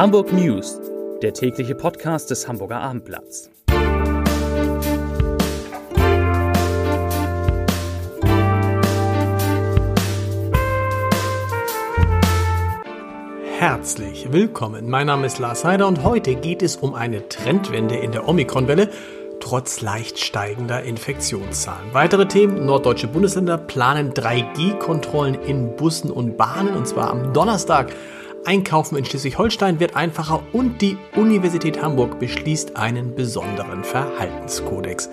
Hamburg News, der tägliche Podcast des Hamburger Abendblatts. Herzlich willkommen. Mein Name ist Lars Heider und heute geht es um eine Trendwende in der Omikron-Welle trotz leicht steigender Infektionszahlen. Weitere Themen: Norddeutsche Bundesländer planen 3G-Kontrollen in Bussen und Bahnen und zwar am Donnerstag. Einkaufen in Schleswig-Holstein wird einfacher und die Universität Hamburg beschließt einen besonderen Verhaltenskodex.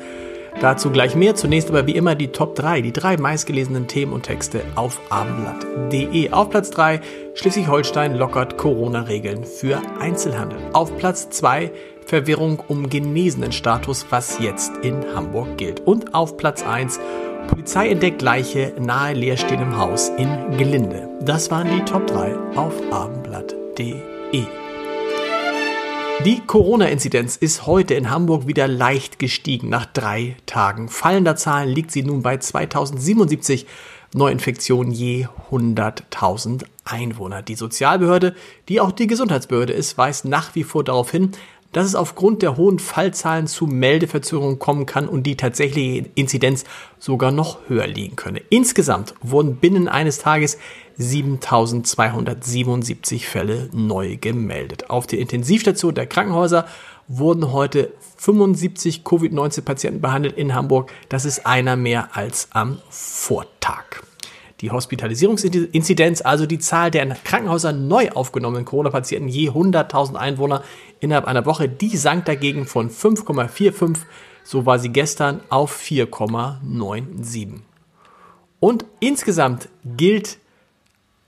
Dazu gleich mehr. Zunächst aber wie immer die Top 3, die drei meistgelesenen Themen und Texte auf abendblatt.de. Auf Platz 3 Schleswig-Holstein lockert Corona-Regeln für Einzelhandel. Auf Platz 2 Verwirrung um genesenen Status, was jetzt in Hamburg gilt. Und auf Platz 1 Polizei entdeckt Leiche nahe leerstehendem Haus in Gelinde. Das waren die Top 3 auf abendblatt.de. Die Corona-Inzidenz ist heute in Hamburg wieder leicht gestiegen. Nach drei Tagen fallender Zahlen liegt sie nun bei 2077 Neuinfektionen je 100.000 Einwohner. Die Sozialbehörde, die auch die Gesundheitsbehörde ist, weist nach wie vor darauf hin, dass es aufgrund der hohen Fallzahlen zu Meldeverzögerungen kommen kann und die tatsächliche Inzidenz sogar noch höher liegen könne. Insgesamt wurden binnen eines Tages 7277 Fälle neu gemeldet. Auf der Intensivstation der Krankenhäuser wurden heute 75 Covid-19-Patienten behandelt in Hamburg. Das ist einer mehr als am Vortag. Die Hospitalisierungsinzidenz, also die Zahl der in Krankenhäusern neu aufgenommenen Corona-Patienten je 100.000 Einwohner innerhalb einer Woche, die sank dagegen von 5,45, so war sie gestern, auf 4,97. Und insgesamt gilt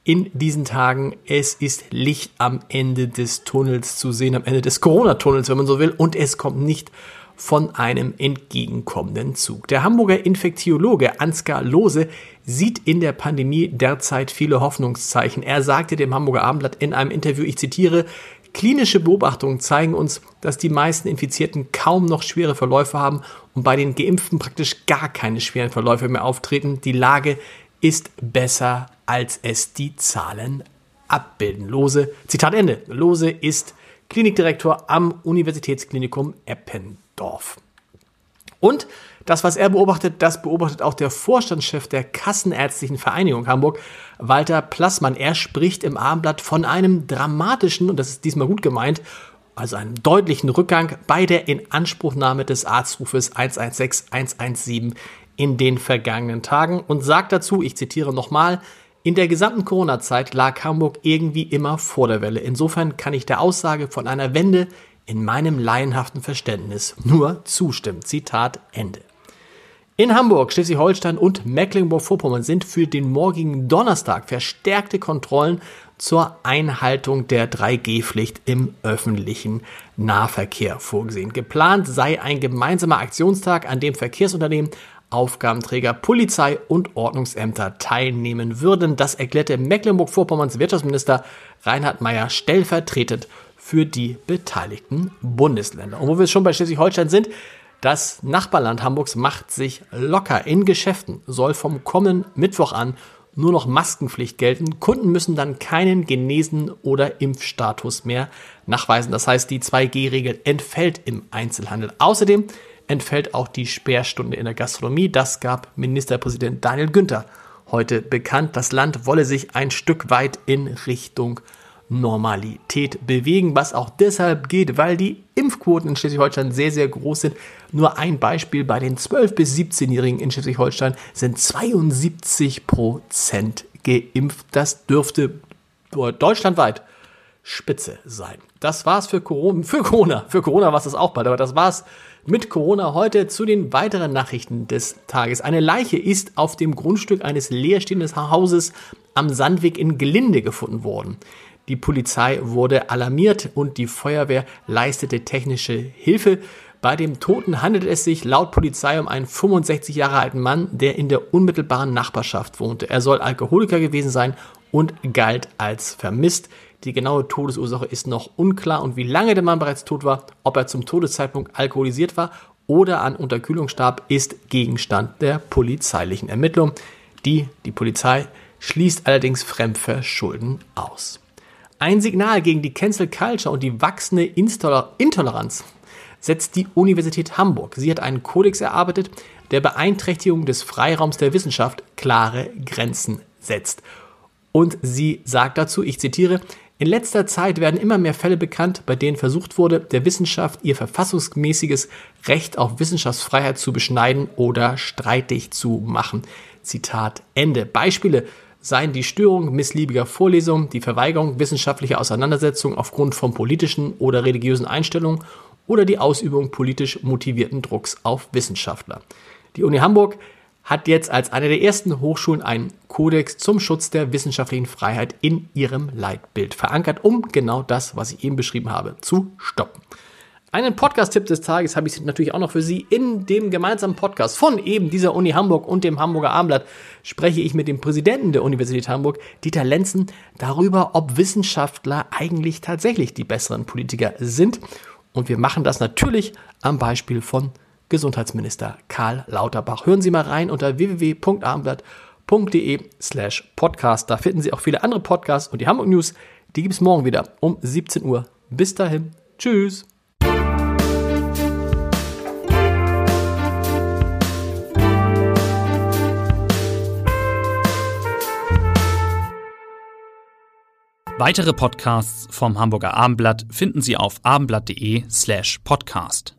in diesen Tagen, es ist Licht am Ende des Tunnels zu sehen, am Ende des Corona-Tunnels, wenn man so will, und es kommt nicht von einem entgegenkommenden Zug. Der Hamburger Infektiologe Ansgar Lose sieht in der Pandemie derzeit viele Hoffnungszeichen. Er sagte dem Hamburger Abendblatt in einem Interview, ich zitiere, Klinische Beobachtungen zeigen uns, dass die meisten Infizierten kaum noch schwere Verläufe haben und bei den Geimpften praktisch gar keine schweren Verläufe mehr auftreten. Die Lage ist besser, als es die Zahlen abbilden. Lose, Zitat Ende. Lose ist Klinikdirektor am Universitätsklinikum Eppendorf. Dorf. Und das, was er beobachtet, das beobachtet auch der Vorstandschef der Kassenärztlichen Vereinigung Hamburg, Walter Plassmann. Er spricht im Abendblatt von einem dramatischen, und das ist diesmal gut gemeint, also einem deutlichen Rückgang bei der Inanspruchnahme des Arztrufes 116 117 in den vergangenen Tagen und sagt dazu, ich zitiere nochmal, in der gesamten Corona-Zeit lag Hamburg irgendwie immer vor der Welle. Insofern kann ich der Aussage von einer Wende in meinem laienhaften Verständnis nur zustimmt. Zitat Ende. In Hamburg, Schleswig-Holstein und Mecklenburg-Vorpommern sind für den morgigen Donnerstag verstärkte Kontrollen zur Einhaltung der 3G-Pflicht im öffentlichen Nahverkehr vorgesehen. Geplant sei ein gemeinsamer Aktionstag, an dem Verkehrsunternehmen, Aufgabenträger, Polizei und Ordnungsämter teilnehmen würden. Das erklärte Mecklenburg-Vorpommerns Wirtschaftsminister Reinhard Meyer stellvertretend für die beteiligten Bundesländer. Und wo wir schon bei Schleswig-Holstein sind, das Nachbarland Hamburgs macht sich locker. In Geschäften soll vom kommenden Mittwoch an nur noch Maskenpflicht gelten. Kunden müssen dann keinen Genesen- oder Impfstatus mehr nachweisen. Das heißt, die 2G-Regel entfällt im Einzelhandel. Außerdem entfällt auch die Sperrstunde in der Gastronomie. Das gab Ministerpräsident Daniel Günther heute bekannt. Das Land wolle sich ein Stück weit in Richtung Normalität bewegen, was auch deshalb geht, weil die Impfquoten in Schleswig-Holstein sehr, sehr groß sind. Nur ein Beispiel, bei den 12- bis 17-Jährigen in Schleswig-Holstein sind 72 Prozent geimpft. Das dürfte deutschlandweit Spitze sein. Das war's für Corona. Für Corona, für Corona war es das auch bald, aber das war's mit Corona heute zu den weiteren Nachrichten des Tages. Eine Leiche ist auf dem Grundstück eines leerstehenden Hauses am Sandweg in Gelinde gefunden worden. Die Polizei wurde alarmiert und die Feuerwehr leistete technische Hilfe. Bei dem Toten handelt es sich laut Polizei um einen 65 Jahre alten Mann, der in der unmittelbaren Nachbarschaft wohnte. Er soll Alkoholiker gewesen sein und galt als vermisst. Die genaue Todesursache ist noch unklar und wie lange der Mann bereits tot war, ob er zum Todeszeitpunkt alkoholisiert war oder an Unterkühlung starb, ist Gegenstand der polizeilichen Ermittlung. Die, die Polizei schließt allerdings Fremdverschulden aus. Ein Signal gegen die Cancel Culture und die wachsende Intoleranz setzt die Universität Hamburg. Sie hat einen Kodex erarbeitet, der Beeinträchtigung des Freiraums der Wissenschaft klare Grenzen setzt. Und sie sagt dazu, ich zitiere, in letzter Zeit werden immer mehr Fälle bekannt, bei denen versucht wurde, der Wissenschaft ihr verfassungsmäßiges Recht auf Wissenschaftsfreiheit zu beschneiden oder streitig zu machen. Zitat Ende. Beispiele seien die Störung missliebiger Vorlesungen, die Verweigerung wissenschaftlicher Auseinandersetzungen aufgrund von politischen oder religiösen Einstellungen oder die Ausübung politisch motivierten Drucks auf Wissenschaftler. Die Uni Hamburg hat jetzt als eine der ersten Hochschulen einen Kodex zum Schutz der wissenschaftlichen Freiheit in ihrem Leitbild verankert, um genau das, was ich eben beschrieben habe, zu stoppen. Einen Podcast-Tipp des Tages habe ich natürlich auch noch für Sie. In dem gemeinsamen Podcast von eben dieser Uni Hamburg und dem Hamburger Armblatt spreche ich mit dem Präsidenten der Universität Hamburg, Dieter Lenzen, darüber, ob Wissenschaftler eigentlich tatsächlich die besseren Politiker sind. Und wir machen das natürlich am Beispiel von Gesundheitsminister Karl Lauterbach. Hören Sie mal rein unter www.abendblatt.de slash podcast. Da finden Sie auch viele andere Podcasts und die Hamburg News, die gibt es morgen wieder um 17 Uhr. Bis dahin. Tschüss. Weitere Podcasts vom Hamburger Abendblatt finden Sie auf abendblatt.de slash podcast.